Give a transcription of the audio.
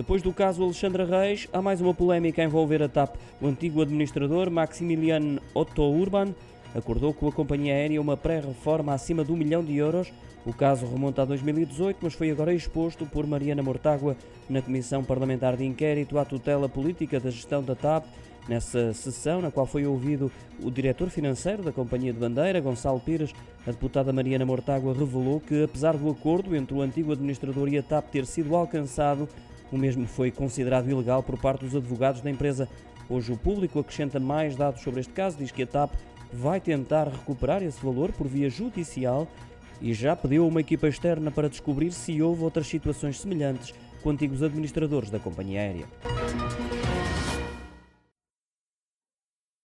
Depois do caso Alexandra Reis, há mais uma polémica a envolver a TAP. O antigo administrador Maximilian Otto Urban acordou com a companhia aérea uma pré-reforma acima de um milhão de euros. O caso remonta a 2018, mas foi agora exposto por Mariana Mortágua na Comissão Parlamentar de Inquérito à tutela política da gestão da TAP. Nessa sessão, na qual foi ouvido o diretor financeiro da Companhia de Bandeira, Gonçalo Pires, a deputada Mariana Mortágua revelou que, apesar do acordo entre o antigo administrador e a TAP ter sido alcançado, o mesmo foi considerado ilegal por parte dos advogados da empresa. Hoje o público acrescenta mais dados sobre este caso, diz que a TAP vai tentar recuperar esse valor por via judicial e já pediu uma equipa externa para descobrir se houve outras situações semelhantes com antigos administradores da companhia aérea.